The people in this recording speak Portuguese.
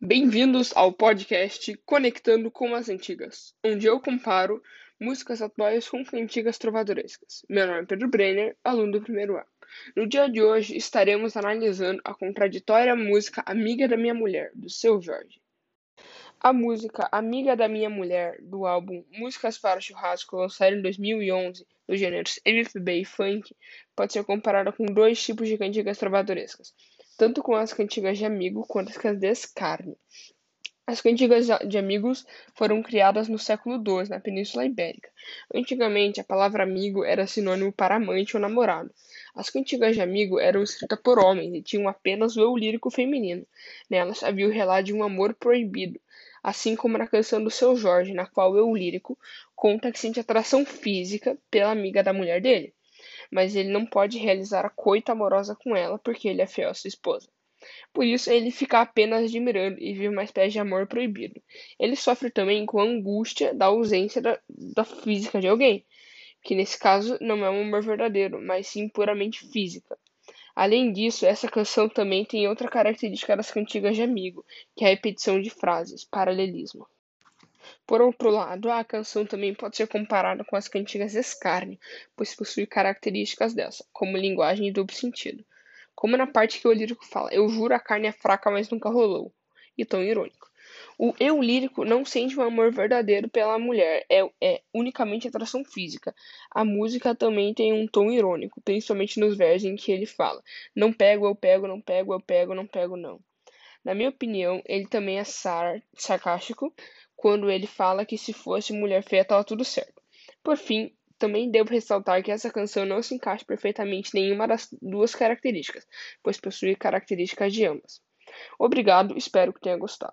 Bem-vindos ao podcast Conectando com as Antigas, onde eu comparo músicas atuais com cantigas trovadorescas. Meu nome é Pedro Brenner, aluno do primeiro ano. No dia de hoje estaremos analisando a contraditória música Amiga da Minha Mulher, do Seu Jorge. A música Amiga da Minha Mulher, do álbum Músicas para Churrasco, lançado em 2011, dos gêneros MPB e Funk, pode ser comparada com dois tipos de cantigas trovadorescas, tanto com as cantigas de amigo quanto as de escárnio. As cantigas de amigos foram criadas no século II, na Península Ibérica. Antigamente, a palavra amigo era sinônimo para amante ou namorado. As cantigas de amigo eram escritas por homens e tinham apenas o eu lírico feminino. Nelas havia o relato de um amor proibido, assim como na canção do seu Jorge, na qual o eu lírico conta que sente atração física pela amiga da mulher dele, mas ele não pode realizar a coita amorosa com ela porque ele é fiel à sua esposa. Por isso, ele fica apenas admirando e vive uma espécie de amor proibido. Ele sofre também com a angústia da ausência da, da física de alguém, que nesse caso não é um amor verdadeiro, mas sim puramente física. Além disso, essa canção também tem outra característica das cantigas de amigo, que é a repetição de frases, paralelismo. Por outro lado, a canção também pode ser comparada com as cantigas escárnio, pois possui características dessa, como linguagem e duplo sentido. Como na parte que o lírico fala, eu juro a carne é fraca, mas nunca rolou, e tão irônico. O eu lírico não sente um amor verdadeiro pela mulher, é, é unicamente atração física. A música também tem um tom irônico, principalmente nos versos em que ele fala: Não pego, eu pego, não pego, eu pego, não pego, não. Na minha opinião, ele também é sar sarcástico quando ele fala que se fosse mulher feia estava tudo certo. Por fim, também devo ressaltar que essa canção não se encaixa perfeitamente em nenhuma das duas características, pois possui características de ambas. Obrigado, espero que tenha gostado.